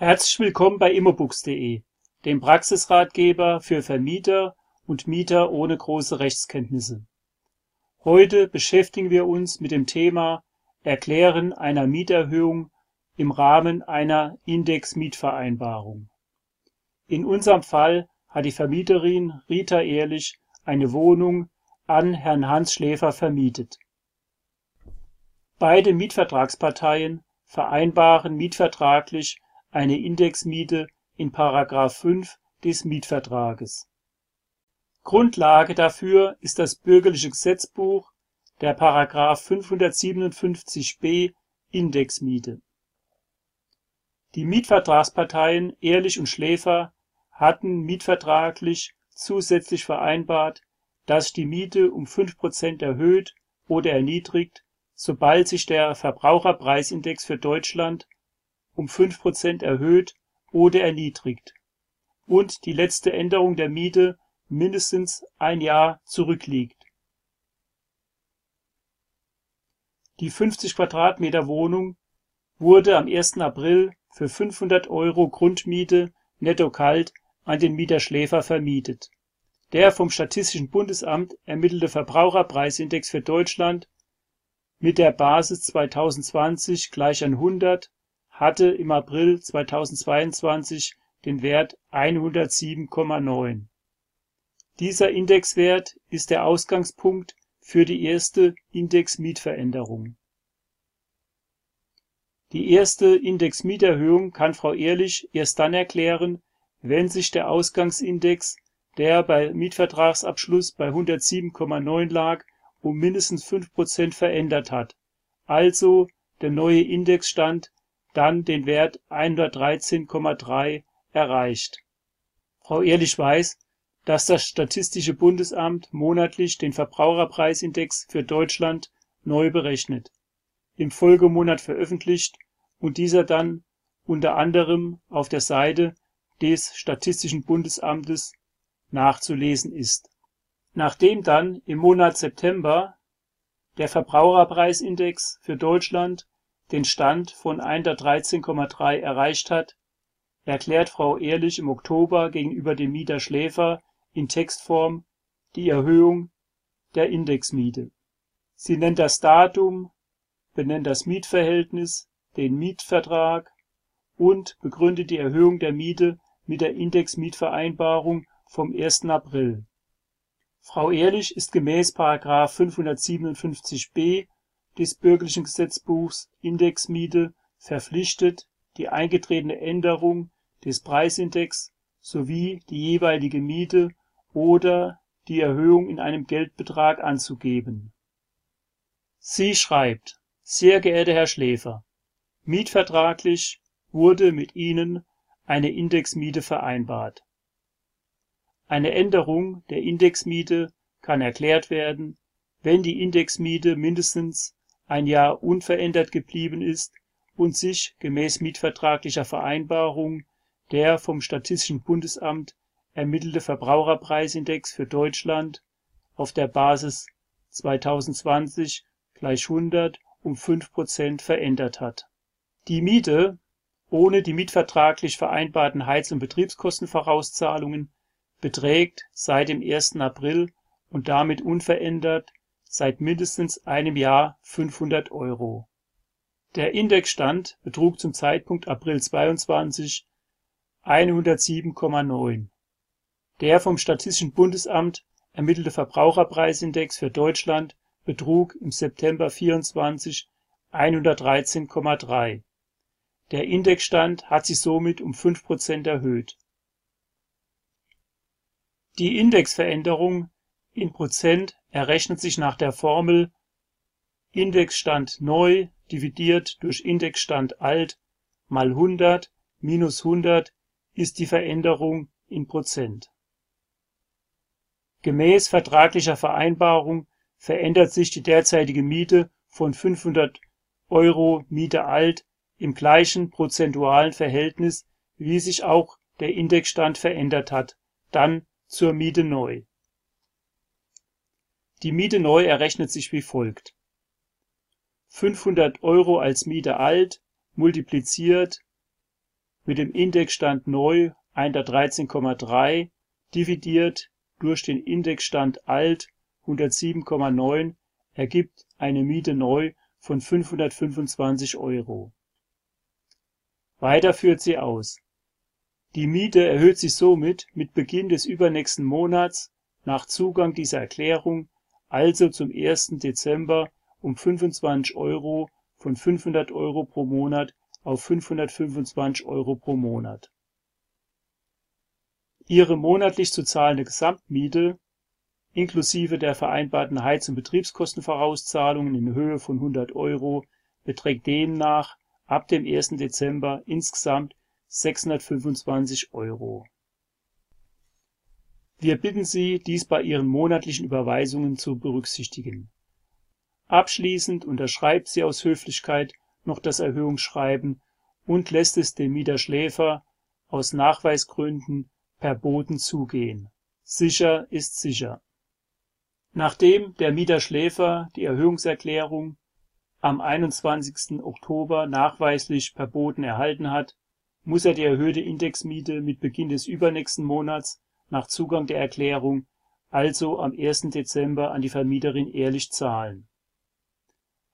Herzlich willkommen bei immobooks.de, dem Praxisratgeber für Vermieter und Mieter ohne große Rechtskenntnisse. Heute beschäftigen wir uns mit dem Thema Erklären einer Mieterhöhung im Rahmen einer Index-Mietvereinbarung. In unserem Fall hat die Vermieterin Rita Ehrlich eine Wohnung an Herrn Hans Schläfer vermietet. Beide Mietvertragsparteien vereinbaren mietvertraglich eine Indexmiete in § 5 des Mietvertrages. Grundlage dafür ist das Bürgerliche Gesetzbuch, der § 557b Indexmiete. Die Mietvertragsparteien Ehrlich und Schläfer hatten mietvertraglich zusätzlich vereinbart, dass sich die Miete um 5% erhöht oder erniedrigt sobald sich der Verbraucherpreisindex für Deutschland um 5% erhöht oder erniedrigt und die letzte Änderung der Miete mindestens ein Jahr zurückliegt. Die 50 Quadratmeter Wohnung wurde am 1. April für 500 Euro Grundmiete netto kalt an den Mieter Schläfer vermietet. Der vom Statistischen Bundesamt ermittelte Verbraucherpreisindex für Deutschland mit der Basis 2020 gleich 100 hatte im April 2022 den Wert 107,9. Dieser Indexwert ist der Ausgangspunkt für die erste Indexmietveränderung. Die erste Indexmieterhöhung kann Frau Ehrlich erst dann erklären, wenn sich der Ausgangsindex, der bei Mietvertragsabschluss bei 107,9 lag um mindestens 5% verändert hat, also der neue Indexstand dann den Wert 113,3 erreicht. Frau Ehrlich weiß, dass das Statistische Bundesamt monatlich den Verbraucherpreisindex für Deutschland neu berechnet, im Folgemonat veröffentlicht und dieser dann unter anderem auf der Seite des Statistischen Bundesamtes nachzulesen ist Nachdem dann im Monat September der Verbraucherpreisindex für Deutschland den Stand von 113,3 erreicht hat, erklärt Frau Ehrlich im Oktober gegenüber dem Mieter Schläfer in Textform die Erhöhung der Indexmiete. Sie nennt das Datum, benennt das Mietverhältnis, den Mietvertrag und begründet die Erhöhung der Miete mit der Indexmietvereinbarung vom 1. April Frau Ehrlich ist gemäß § 557b des Bürgerlichen Gesetzbuchs Indexmiete verpflichtet, die eingetretene Änderung des Preisindex sowie die jeweilige Miete oder die Erhöhung in einem Geldbetrag anzugeben. Sie schreibt: Sehr geehrter Herr Schläfer, mietvertraglich wurde mit Ihnen eine Indexmiete vereinbart eine Änderung der Indexmiete kann erklärt werden, wenn die Indexmiete mindestens ein Jahr unverändert geblieben ist und sich gemäß mietvertraglicher Vereinbarung der vom Statistischen Bundesamt ermittelte Verbraucherpreisindex für Deutschland auf der Basis 2020 gleich 100 um 5% verändert hat. Die Miete ohne die mietvertraglich vereinbarten Heiz und Betriebskostenvorauszahlungen beträgt seit dem 1. April und damit unverändert seit mindestens einem Jahr 500 Euro. Der Indexstand betrug zum Zeitpunkt April 22 107,9. Der vom Statistischen Bundesamt ermittelte Verbraucherpreisindex für Deutschland betrug im September 24 113,3. Der Indexstand hat sich somit um 5% erhöht die Indexveränderung in Prozent errechnet sich nach der Formel Indexstand neu dividiert durch Indexstand alt mal 100 minus 100 ist die Veränderung in Prozent. Gemäß vertraglicher Vereinbarung verändert sich die derzeitige Miete von 500 Euro Miete alt im gleichen prozentualen Verhältnis, wie sich auch der Indexstand verändert hat, dann zur Miete neu. Die Miete neu errechnet sich wie folgt: 500 Euro als Miete alt multipliziert mit dem Indexstand neu 113,3 dividiert durch den Indexstand alt 107,9 ergibt eine Miete neu von 525 Euro. Weiter führt sie aus. Die Miete erhöht sich somit mit Beginn des übernächsten Monats nach Zugang dieser Erklärung, also zum 1. Dezember um 25 Euro von 500 Euro pro Monat auf 525 Euro pro Monat. Ihre monatlich zu zahlende Gesamtmiete inklusive der vereinbarten Heiz- und Betriebskostenvorauszahlungen in Höhe von 100 Euro beträgt demnach ab dem 1. Dezember insgesamt 625 Euro. Wir bitten Sie, dies bei Ihren monatlichen Überweisungen zu berücksichtigen. Abschließend unterschreibt sie aus Höflichkeit noch das Erhöhungsschreiben und lässt es dem Mieter Schläfer aus Nachweisgründen per Boten zugehen. Sicher ist sicher. Nachdem der Mieter Schläfer die Erhöhungserklärung am 21. Oktober nachweislich per Boten erhalten hat, muss er die erhöhte Indexmiete mit Beginn des übernächsten Monats nach Zugang der Erklärung, also am 1. Dezember an die Vermieterin ehrlich zahlen.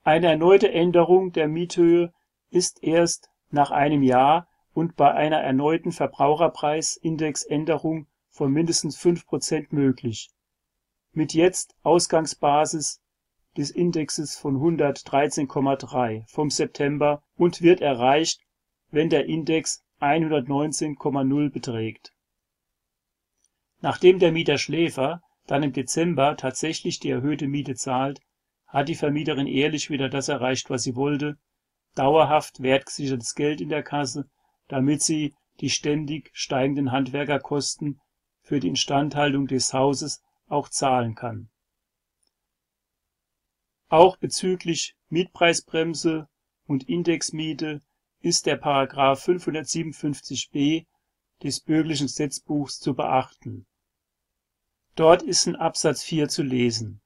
Eine erneute Änderung der Miethöhe ist erst nach einem Jahr und bei einer erneuten Verbraucherpreisindexänderung von mindestens 5 Prozent möglich. Mit jetzt Ausgangsbasis des Indexes von 113,3 vom September und wird erreicht, wenn der Index 119,0 beträgt. Nachdem der Mieter Schläfer dann im Dezember tatsächlich die erhöhte Miete zahlt, hat die Vermieterin ehrlich wieder das erreicht, was sie wollte, dauerhaft wertgesichertes Geld in der Kasse, damit sie die ständig steigenden Handwerkerkosten für die Instandhaltung des Hauses auch zahlen kann. Auch bezüglich Mietpreisbremse und Indexmiete ist der Paragraph 557b des Bürgerlichen Gesetzbuchs zu beachten. Dort ist in Absatz 4 zu lesen.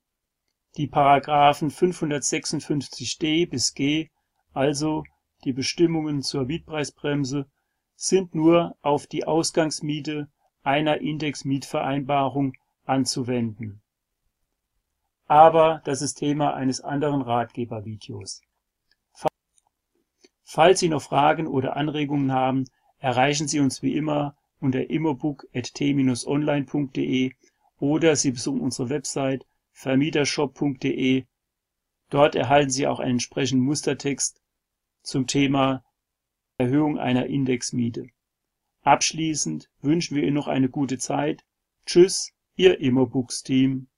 Die Paragraphen 556d bis g, also die Bestimmungen zur Mietpreisbremse, sind nur auf die Ausgangsmiete einer Indexmietvereinbarung anzuwenden. Aber das ist Thema eines anderen Ratgebervideos. Falls Sie noch Fragen oder Anregungen haben, erreichen Sie uns wie immer unter immobook.t-online.de oder Sie besuchen unsere Website vermietershop.de. Dort erhalten Sie auch einen entsprechenden Mustertext zum Thema Erhöhung einer Indexmiete. Abschließend wünschen wir Ihnen noch eine gute Zeit. Tschüss, Ihr Immobooks Team.